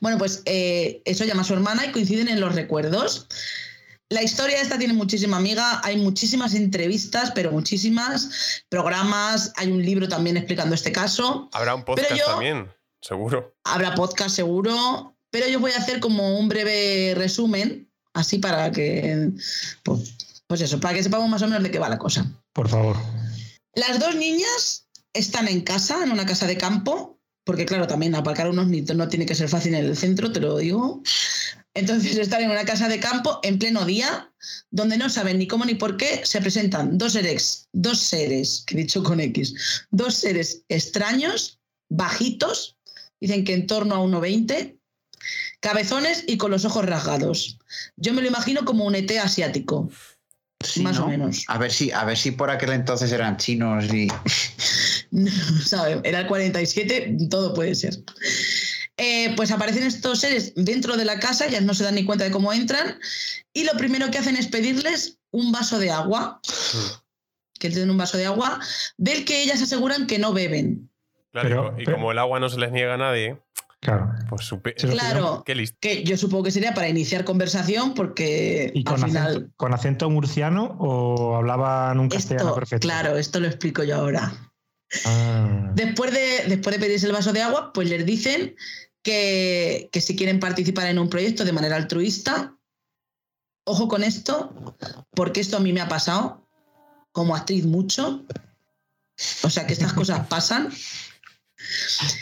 Bueno, pues eh, eso llama a su hermana y coinciden en los recuerdos. La historia esta tiene muchísima amiga, hay muchísimas entrevistas, pero muchísimas programas, hay un libro también explicando este caso. Habrá un podcast también, seguro. Habrá podcast seguro, pero yo voy a hacer como un breve resumen, así para que, pues, pues eso, para que sepamos más o menos de qué va la cosa. Por favor. Las dos niñas están en casa, en una casa de campo, porque claro, también aparcar unos niños no tiene que ser fácil en el centro, te lo digo. Entonces están en una casa de campo en pleno día, donde no saben ni cómo ni por qué se presentan dos seres, dos seres, que he dicho con X, dos seres extraños, bajitos, dicen que en torno a 1,20, cabezones y con los ojos rasgados. Yo me lo imagino como un ET asiático. más o menos. A ver si, a ver si por aquel entonces eran chinos y. no, sabe, era el 47, todo puede ser. Eh, pues aparecen estos seres dentro de la casa, ya no se dan ni cuenta de cómo entran, y lo primero que hacen es pedirles un vaso de agua, que tienen un vaso de agua, del que ellas aseguran que no beben. Claro, y como el agua no se les niega a nadie. Claro. Pues supe claro, Qué listo. que yo supongo que sería para iniciar conversación porque ¿Y con, al final... acento, con acento murciano o hablaban un castellano perfecto? Claro, esto lo explico yo ahora. Ah. Después, de, después de pedirse el vaso de agua, pues les dicen que, si quieren participar en un proyecto de manera altruista, ojo con esto, porque esto a mí me ha pasado como actriz mucho. O sea que estas cosas pasan.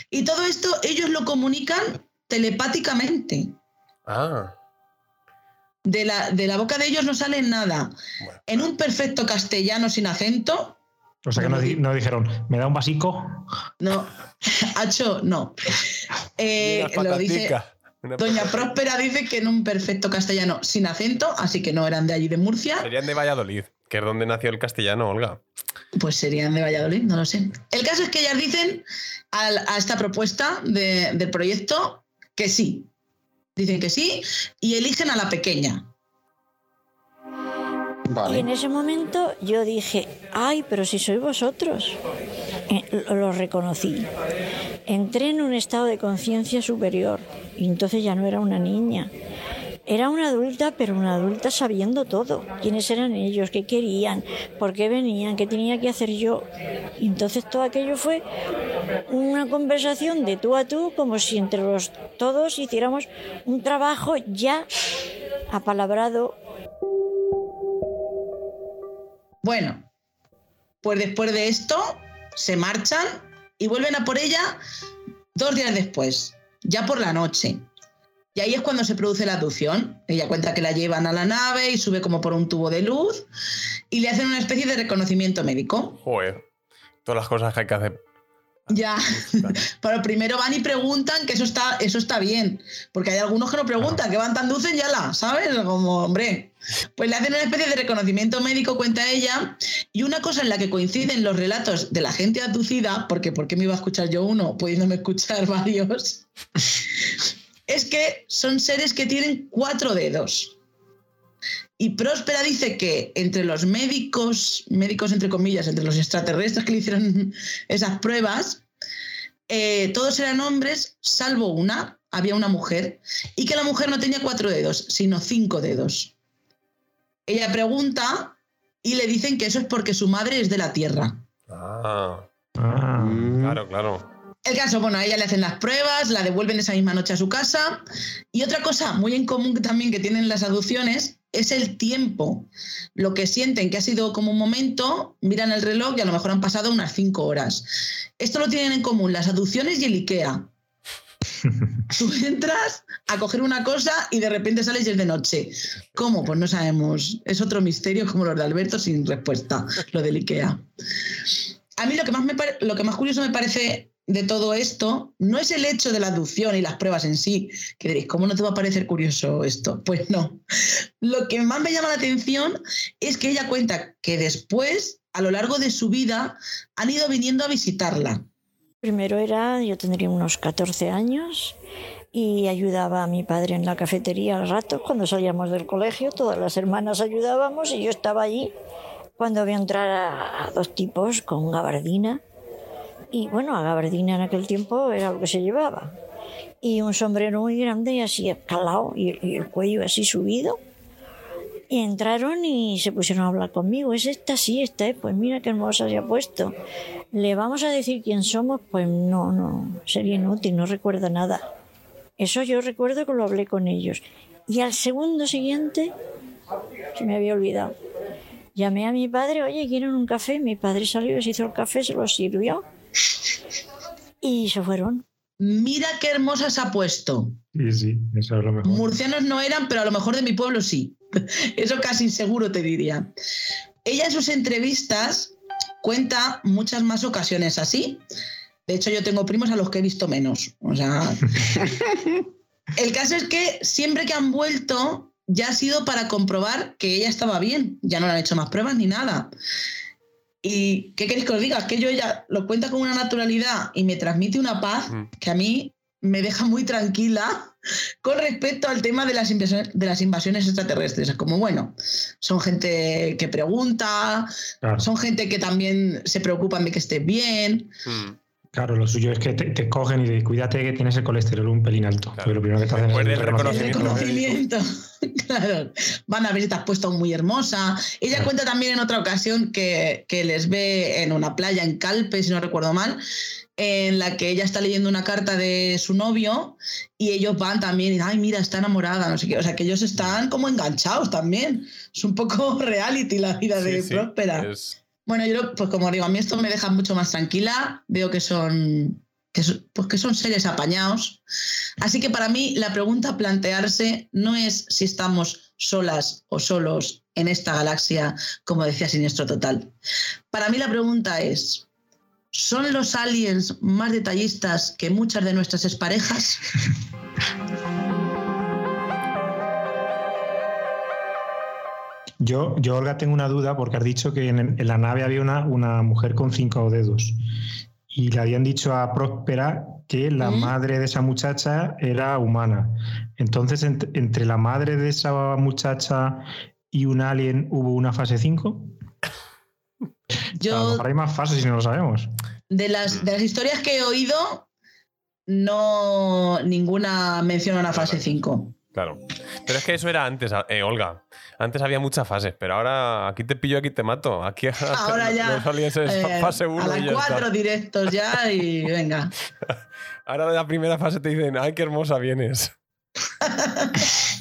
Y todo esto ellos lo comunican telepáticamente. Ah. De la, de la boca de ellos no sale nada. En un perfecto castellano sin acento, o sea que no, dijeron, ¿me da un básico? No, Hacho, no. Eh, lo dice. Doña Próspera dice que en un perfecto castellano sin acento, así que no eran de allí de Murcia. Serían de Valladolid, que es donde nació el castellano, Olga. Pues serían de Valladolid, no lo sé. El caso es que ellas dicen a, esta propuesta del proyecto que sí. Dicen que sí y eligen a la pequeña, y en ese momento yo dije, ay, pero si sois vosotros. Eh, lo reconocí. Entré en un estado de conciencia superior y entonces ya no era una niña. Era una adulta, pero una adulta sabiendo todo. ¿Quiénes eran ellos? ¿Qué querían? ¿Por qué venían? ¿Qué tenía que hacer yo? Y entonces todo aquello fue una conversación de tú a tú, como si entre los todos hiciéramos un trabajo ya apalabrado bueno, pues después de esto se marchan y vuelven a por ella dos días después, ya por la noche. Y ahí es cuando se produce la aducción. Ella cuenta que la llevan a la nave y sube como por un tubo de luz y le hacen una especie de reconocimiento médico. Joder, todas las cosas que hay que hacer ya, pero primero van y preguntan que eso está, eso está bien, porque hay algunos que no preguntan, que van tan dulces ya la, ¿sabes? Como, hombre, pues le hacen una especie de reconocimiento médico, cuenta ella, y una cosa en la que coinciden los relatos de la gente aducida, porque ¿por qué me iba a escuchar yo uno, pudiéndome escuchar varios? Es que son seres que tienen cuatro dedos. Y Próspera dice que entre los médicos, médicos entre comillas, entre los extraterrestres que le hicieron esas pruebas, eh, todos eran hombres, salvo una, había una mujer, y que la mujer no tenía cuatro dedos, sino cinco dedos. Ella pregunta y le dicen que eso es porque su madre es de la Tierra. Ah, ah. claro, claro. El caso, bueno, a ella le hacen las pruebas, la devuelven esa misma noche a su casa. Y otra cosa muy en común también que tienen las aducciones es el tiempo. Lo que sienten que ha sido como un momento, miran el reloj y a lo mejor han pasado unas cinco horas. Esto lo tienen en común las aducciones y el IKEA. Tú entras a coger una cosa y de repente sales y es de noche. ¿Cómo? Pues no sabemos. Es otro misterio como los de Alberto sin respuesta, lo del IKEA. A mí lo que más, me lo que más curioso me parece de todo esto no es el hecho de la aducción y las pruebas en sí, que diréis, ¿cómo no te va a parecer curioso esto? Pues no. Lo que más me llama la atención es que ella cuenta que después, a lo largo de su vida, han ido viniendo a visitarla. Primero era, yo tendría unos 14 años y ayudaba a mi padre en la cafetería al rato cuando salíamos del colegio, todas las hermanas ayudábamos y yo estaba allí cuando vio entrar a, dos tipos con gabardina y bueno, a gabardina en aquel tiempo era lo que se llevaba y un sombrero muy grande así escalado y, y el cuello así subido y entraron y se pusieron a hablar conmigo. ¿Es esta? Sí, esta es. Pues mira qué hermosa se ha puesto. ¿Le vamos a decir quién somos? Pues no, no, sería inútil, no recuerdo nada. Eso yo recuerdo que lo hablé con ellos. Y al segundo siguiente, se me había olvidado. Llamé a mi padre, oye, ¿quieren un café? Mi padre salió, se hizo el café, se lo sirvió. Y se fueron. Mira qué hermosa se ha puesto. Sí, sí, eso es lo mejor. Murcianos no eran, pero a lo mejor de mi pueblo sí. Eso casi seguro te diría. Ella en sus entrevistas cuenta muchas más ocasiones así. De hecho, yo tengo primos a los que he visto menos. O sea, el caso es que siempre que han vuelto ya ha sido para comprobar que ella estaba bien. Ya no le han hecho más pruebas ni nada. ¿Y qué queréis que os diga? Que yo ella lo cuenta con una naturalidad y me transmite una paz que a mí me deja muy tranquila con respecto al tema de las, invasiones, de las invasiones extraterrestres. Es como, bueno, son gente que pregunta, son gente que también se preocupan de que estés bien. Mm. Claro, lo suyo es que te, cogen y te cuídate que tienes el colesterol un pelín alto. lo primero que te hacen es el reconocimiento. reconocimiento. claro. Van a ver si te has puesto muy hermosa. Ella cuenta también en otra ocasión que, que les ve en una playa en Calpe, si no recuerdo mal, en la que ella está leyendo una carta de su novio y ellos van también y ay mira está enamorada no sé qué o sea que ellos están como enganchados también es un poco reality la vida de Próspera bueno yo pues como digo a mí esto me deja mucho más tranquila. Veo que son que, pues que son seres apañados. Así que para mí la pregunta a plantearse no es si estamos solas o solos en esta galaxia como decía Siniestro Total. Para mí la pregunta es ¿Son los aliens más detallistas que muchas de nuestras exparejas? Yo, yo, Olga, tengo una duda porque has dicho que en, la nave había una, una, mujer con cinco dedos y le habían dicho a Próspera que la madre de esa muchacha era humana. Entonces, entre la madre de esa muchacha y un alien hubo una fase 5? Yo, hay más fases si no lo sabemos. De las, de las historias que he oído, no ninguna menciona una fase 5. Claro. Pero es que eso era antes, eh, Olga. Antes había muchas fases, pero ahora aquí te pillo, aquí te mato. Aquí ahora ya. Eh, fase 1. A las cuatro directos ya y venga. ahora de la primera fase te dicen, ay, qué hermosa vienes.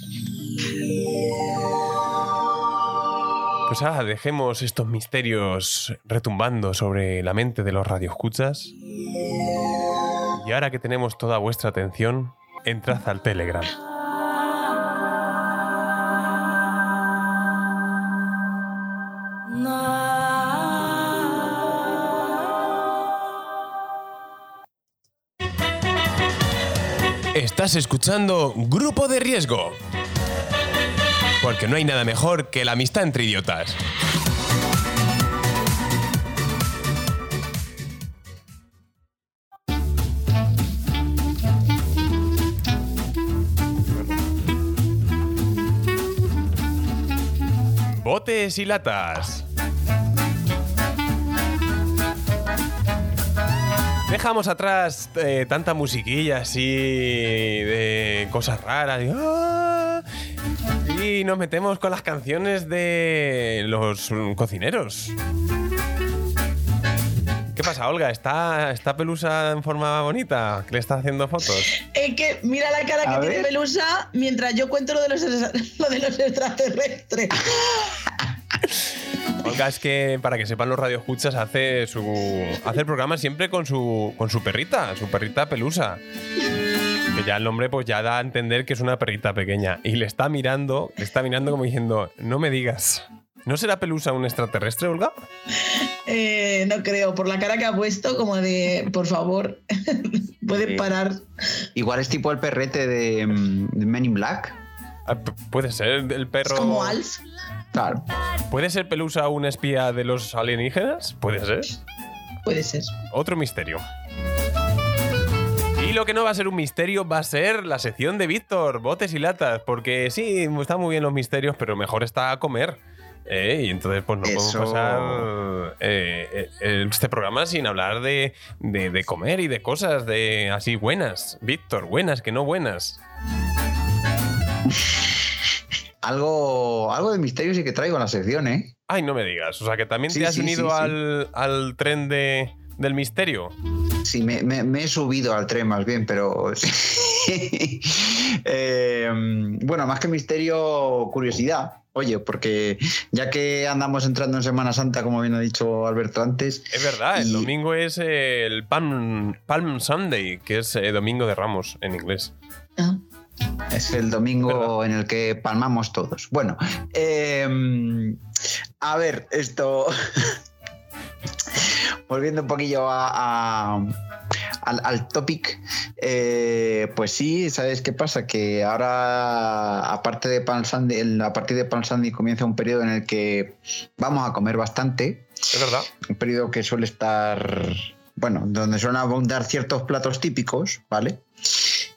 Pues ahora dejemos estos misterios retumbando sobre la mente de los radioescuchas. Y ahora que tenemos toda vuestra atención, entrad al Telegram. Estás escuchando Grupo de Riesgo porque no hay nada mejor que la amistad entre idiotas. Botes y latas. Dejamos atrás eh, tanta musiquilla así de cosas raras. ¡ah! Y nos metemos con las canciones de los cocineros. ¿Qué pasa, Olga? ¿Está, ¿Está Pelusa en forma bonita? ¿Que le está haciendo fotos? Es que mira la cara que tiene Pelusa mientras yo cuento lo de los, lo de los extraterrestres. Es que, para que sepan los radioescuchas, hace su hace el programa siempre con su, con su perrita, su perrita Pelusa. Que ya el nombre pues ya da a entender que es una perrita pequeña. Y le está mirando, le está mirando como diciendo, no me digas. ¿No será Pelusa un extraterrestre, Olga? Eh, no creo, por la cara que ha puesto, como de, por favor, puede Sí. parar. Igual es tipo el perrete de, mm, de Men in Black. Ah, Puede ser el perro. Es como Alf. Claro. ¿Puede ser Pelusa un espía de los alienígenas? Puede ser. Puede ser. Otro misterio. Y lo que no va a ser un misterio va a ser la sección de Víctor, botes y latas, porque sí, están muy bien los misterios, pero mejor está comer. Eh, y entonces, pues no Eso- podemos pasar eh, eh, este programa sin hablar de, de- de comer y de cosas de así buenas. Víctor, buenas, que no buenas. Algo, algo de misterio sí que traigo en la sección, ¿eh? Ay, no me digas. O sea, que también Sí, te has sí, unido sí, sí. al, al tren de, del misterio. Sí, me, me- me he subido al tren más bien, pero... Eh, bueno, más que misterio, curiosidad. Oye, porque ya que andamos entrando en Semana Santa, como bien ha dicho Alberto antes, Es verdad, el domingo es el Palm, Palm Sunday, que es eh, Domingo de Ramos en inglés. Ah, es el domingo en el que palmamos todos. Bueno, eh, a ver, esto... Volviendo un poquillo a, a- al, al topic, eh, pues sí, ¿sabes qué pasa? Que ahora, aparte de Palm Sunday, el- a partir de Palm Sunday comienza un periodo en el que vamos a comer bastante, Es verdad. un periodo que suele estar, bueno, donde suelen abundar ciertos platos típicos, ¿vale?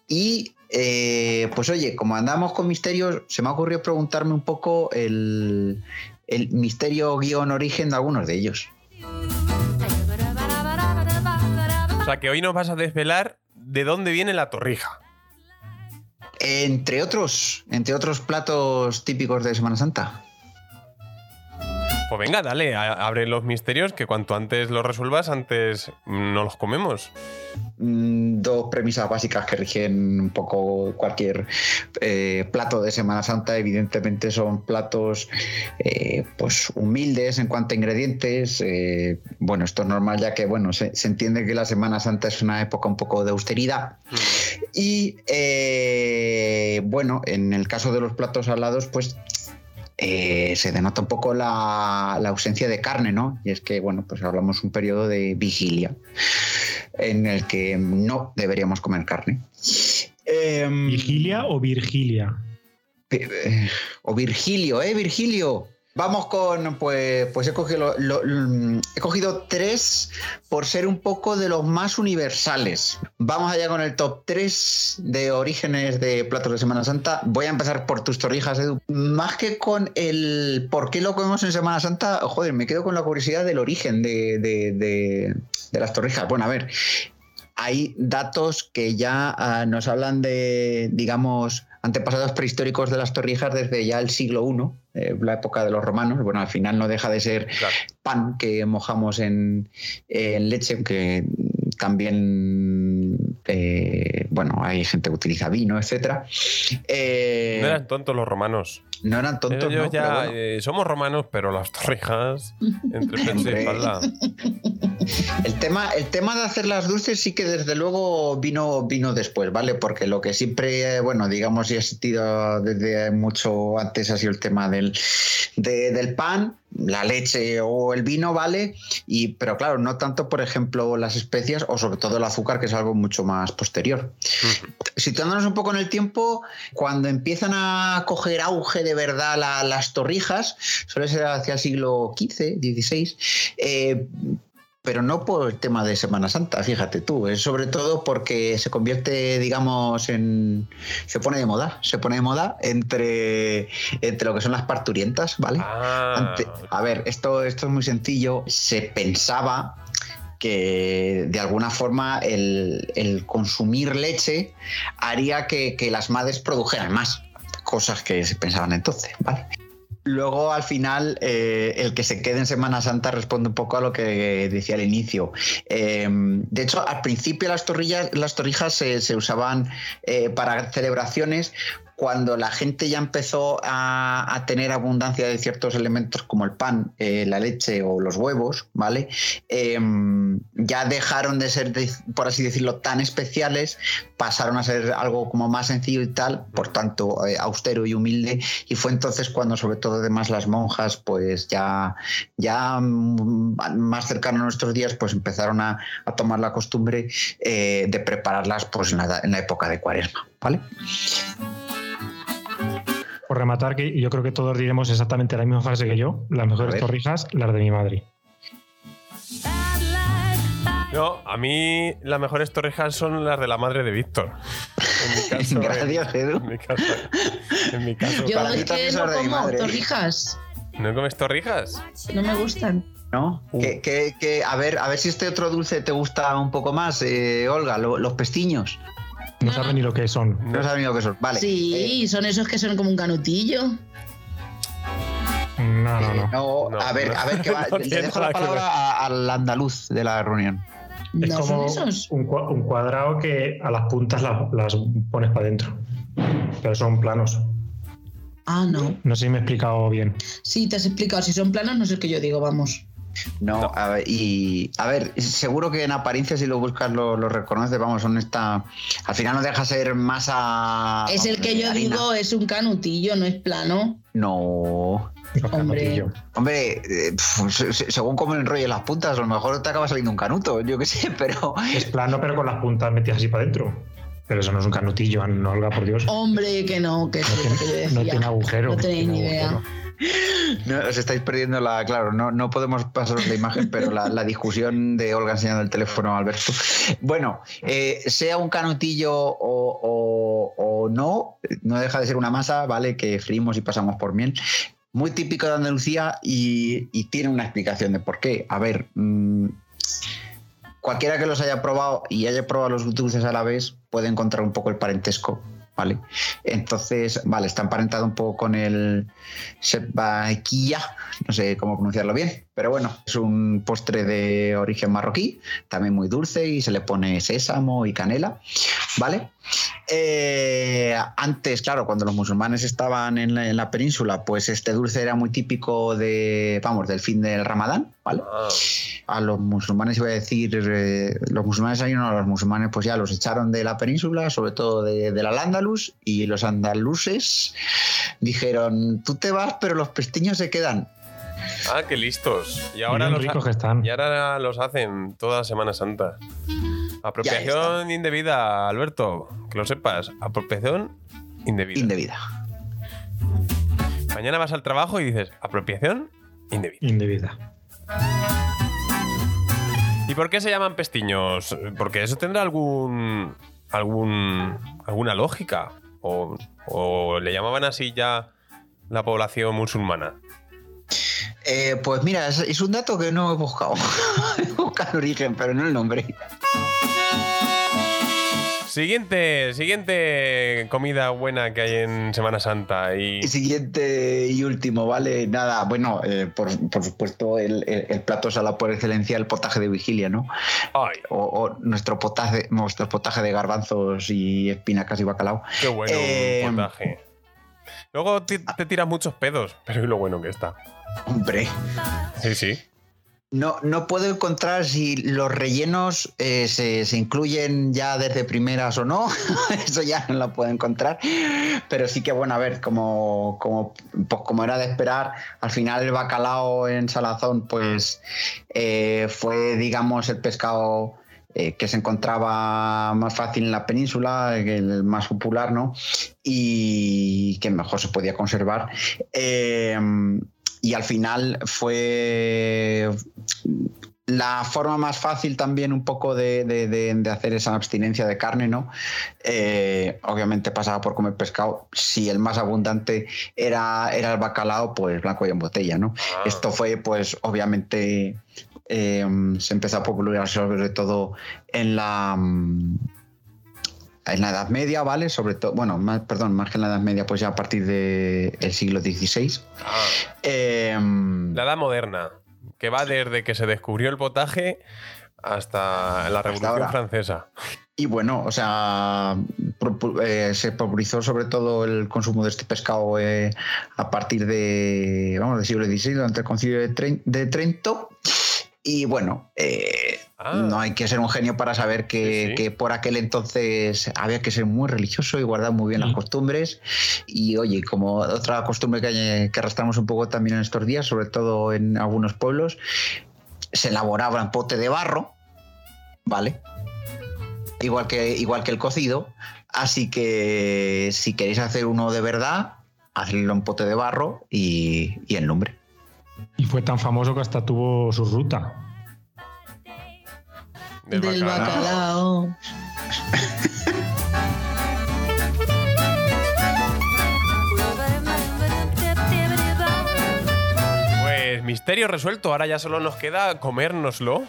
Y eh, pues oye, como andamos con misterios, se me ha ocurrido preguntarme un poco el, el misterio guion origen de algunos de ellos. O sea, que hoy nos vas a desvelar de dónde viene la torrija. Entre otros, entre otros platos típicos de Semana Santa. Pues venga, dale, abre los misterios, que cuanto antes los resuelvas, antes mm, no los comemos. Mm, Dos premisas básicas que rigen un poco cualquier eh, plato de Semana Santa. Evidentemente son platos eh, pues humildes en cuanto a ingredientes. eh, bueno, esto es normal ya que bueno se, se entiende que la Semana Santa es una época un poco de austeridad. Y eh, bueno, en el caso de los platos salados, pues eh, se denota un poco la, la ausencia de carne, ¿no? Y es que, bueno, pues hablamos un periodo de vigilia en el que no deberíamos comer carne. Em, ¿Vigilia o Virgilia? eh, o Virgilio, ¿eh? Virgilio. Vamos con, pues, pues he cogido, lo- he cogido tres por ser un poco de los más universales. Vamos allá con el top 3 de orígenes de platos de Semana Santa. Voy a empezar por tus torrijas, Edu. Más que con el por qué lo comemos en Semana Santa, joder, me quedo con la curiosidad del origen de, de- de- de las torrijas. Bueno, a ver, hay datos que ya ah, nos hablan de, digamos, antepasados prehistóricos de las torrijas desde ya el siglo I, eh, la época de los romanos. Bueno, al final no deja de ser Claro. pan que mojamos en, en leche, aunque también, eh, bueno, hay gente que utiliza vino, etcétera. Eh, No eran tontos los romanos. No eran tontos, ¿no? ya Pero bueno. eh, somos romanos, pero las torrijas entre pecho y espalda. El tema, el tema de hacer las dulces sí que desde luego vino, vino después, ¿vale? Porque lo que siempre, bueno, digamos, y ha existido desde mucho antes ha sido el tema del, de- del pan, la leche o el vino, ¿vale? Y, pero claro, no tanto, por ejemplo, las especias o sobre todo el azúcar, que es algo mucho más posterior. Situándonos un poco en el tiempo, cuando empiezan a coger auge de verdad la- las torrijas, suele ser hacia el siglo XV, XVI, eh, pero no por el tema de Semana Santa, fíjate tú, es sobre todo porque se convierte, digamos, en. se pone de moda, se pone de moda entre, entre lo que son las parturientas, ¿vale? Ah, Ante- a ver, esto, esto es muy sencillo. Se pensaba que de alguna forma el, el consumir leche haría que, que las madres produjeran más, cosas que se pensaban entonces, ¿vale? Luego, al final, eh, el que se quede en Semana Santa responde un poco a lo que decía al inicio. Eh, de hecho, al principio las, torrillas, las torrijas se, se usaban eh, para celebraciones cuando la gente ya empezó a, tener abundancia de ciertos elementos como el pan, eh, la leche o los huevos, ¿vale? Em, ya dejaron de ser, por así decirlo, tan especiales, pasaron a ser algo como más sencillo y tal, por tanto, eh, austero y humilde. Y fue entonces cuando, sobre todo, además, las monjas, pues ya, ya mm, más cercano a nuestros días, pues empezaron a, a tomar la costumbre eh, de prepararlas pues, en, la, en la época de cuaresma, ¿vale? Por rematar, que yo creo que todos diremos exactamente la misma frase que yo. Las mejores torrijas, las de mi madre. No, a mí las mejores torrijas son las de la madre de Víctor. En mi caso. Gracias, Edu. En mi caso. En mi caso. Yo es que no como madre. torrijas. ¿No comes torrijas? No me gustan. ¿No? Uh. Que, que- que- a, ver, a ver si este otro dulce te gusta un poco más, eh, Olga, lo- los pestiños. No saben ni lo que son. No sabes ni lo que son. Vale. Sí, son esos que son como un canutillo. No, no, Eh, no. no, No, a ver, no. a ver, que va, No le dejo la palabra a- al andaluz de la reunión. Es No son como esos. un, cua- un cuadrado que a las puntas la- las pones para adentro. Pero son planos. Ah, no. No sé si me he explicado bien. Sí, te has explicado. Si son planos, no sé qué yo digo, vamos. No, A ver, y a ver, seguro que en apariencia si lo buscas lo, lo reconoces, vamos, son esta. Al final no deja ser masa. es el que yo harina. digo, es un canutillo, no es plano. No. Hombre. Hombre, eh, pf, según cómo le enrolles las puntas, a lo mejor te acaba saliendo un canuto, yo qué sé, pero. Es plano, pero con las puntas metidas así para adentro. Pero eso no es un canutillo, no, Olga, por Dios. Hombre, que no, que es No que yo tiene, decía. no tiene agujero. No tenéis tiene ni idea. agujero. No, os estáis perdiendo la. Claro, no, no podemos pasaros la imagen, pero la, discusión de Olga enseñando el teléfono a Alberto. Bueno, eh, sea un canutillo o, o- no, no deja de ser una masa, ¿vale? Que frimos y pasamos por miel. Muy típico de Andalucía y, y tiene una explicación de por qué. A ver, mm, cualquiera que los haya probado y haya probado los dulces a la vez puede encontrar un poco el parentesco. ¿Vale? Entonces, vale, está emparentado un poco con el sebaquilla, no sé cómo pronunciarlo bien, pero bueno, es un postre de origen marroquí, también muy dulce y se le pone sésamo y canela, ¿vale? Eh, antes, claro, cuando los musulmanes estaban en la, en la península, pues este dulce era muy típico de, vamos, del fin del ramadán, ¿vale? Ah, a los musulmanes, iba a decir, eh, los musulmanes ahí no, a los musulmanes pues ya los echaron de la península, sobre todo de, del Al-Ándalus, y los andaluces dijeron, tú te vas, pero los pestiños se quedan. Ah, qué listos. Y ahora, los, ricos ha- que están. y ahora los hacen toda Semana Santa. Apropiación indebida, Alberto. Que lo sepas. Apropiación indebida. Indebida. Mañana vas al trabajo y dices, apropiación indebida. Indebida. ¿Y por qué se llaman pestiños? Porque eso tendrá algún. algún. alguna lógica. O, o le llamaban así ya la población musulmana. Eh, pues mira, es, es un dato que no he buscado. he buscado el origen, pero no el nombre. Siguiente, siguiente comida buena que hay en Semana Santa. Y siguiente y último, ¿vale? Nada, bueno, eh, por, por supuesto, el, el- el plato salado por excelencia, el potaje de vigilia, ¿no? ¡Ay! O, o nuestro, potaje, nuestro potaje de garbanzos y espinacas y bacalao. ¡Qué bueno Eh, un potaje! Luego te, te tiras muchos pedos, pero y lo bueno que está. Hombre, Sí, sí. no, no puedo encontrar si los rellenos eh, se, se incluyen ya desde primeras o no. Eso ya no lo puedo encontrar. Pero sí que, bueno, a ver, como, como, pues como era de esperar, al final el bacalao en salazón, pues eh, fue, digamos, el pescado. Eh, que se encontraba más fácil en la península, el más popular, ¿no? Y que mejor se podía conservar. Eh, y al final fue la forma más fácil también un poco de, de- de- de hacer esa abstinencia de carne, ¿no? Eh, obviamente pasaba por comer pescado. Si el más abundante era, era el bacalao, pues blanco y en botella, ¿no? Ah. Esto fue, pues, obviamente, eh, se empezó a popularizar sobre todo en la... mm, En la Edad Media, ¿vale? Sobre todo, bueno, más, perdón, más que en la Edad Media, pues ya a partir del siglo XVI. Ah, Eh, la edad moderna, que va desde que se descubrió el potaje hasta la Revolución. Francesa. Y bueno, o sea, eh, se popularizó sobre todo el consumo de este pescado eh, a partir de, vamos, del siglo XVI, durante el concilio de, de Trento. Y bueno, eh, ah. no hay que ser un genio para saber que, por aquel entonces había que ser muy religioso y guardar muy bien las costumbres. Y oye, como otra costumbre que, que arrastramos un poco también en estos días, sobre todo en algunos pueblos, se elaboraba en pote de barro, ¿vale? Igual que, igual que el cocido. Así que si queréis hacer uno de verdad, hacedlo en pote de barro y, y en lumbre. Y fue tan famoso que hasta tuvo su ruta. Del, bacalao. pues misterio resuelto, ahora ya solo nos queda comérnoslo.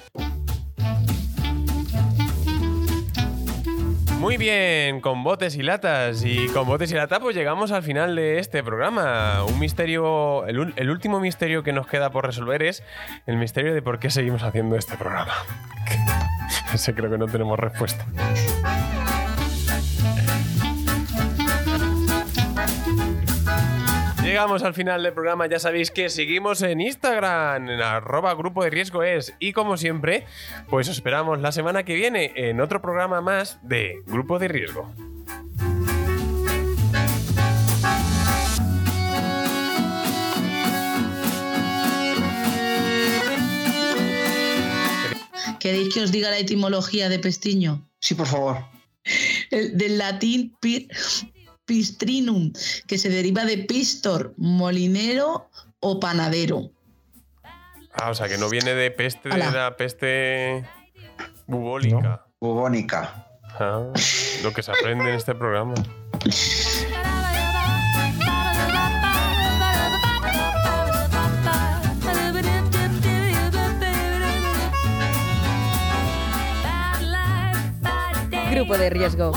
Muy bien, con botes y latas. Y con botes y latas, pues llegamos al final de este programa. Un misterio. El, último misterio que nos queda por resolver es el misterio de por qué seguimos haciendo este programa. Ese creo que no tenemos respuesta. Llegamos al final del programa, ya sabéis que seguimos en Instagram, en arroba grupo de riesgo es. Y como siempre, pues os esperamos la semana que viene en otro programa más de Grupo de Riesgo. ¿Queréis que os diga la etimología de pestiño? Sí, por favor. del latín pistrinum, que se deriva de pistor, molinero o panadero. Ah, o sea, que no viene de peste, de la peste bubólica. Bubónica. Ah, lo que se aprende en este programa. Grupo de riesgo.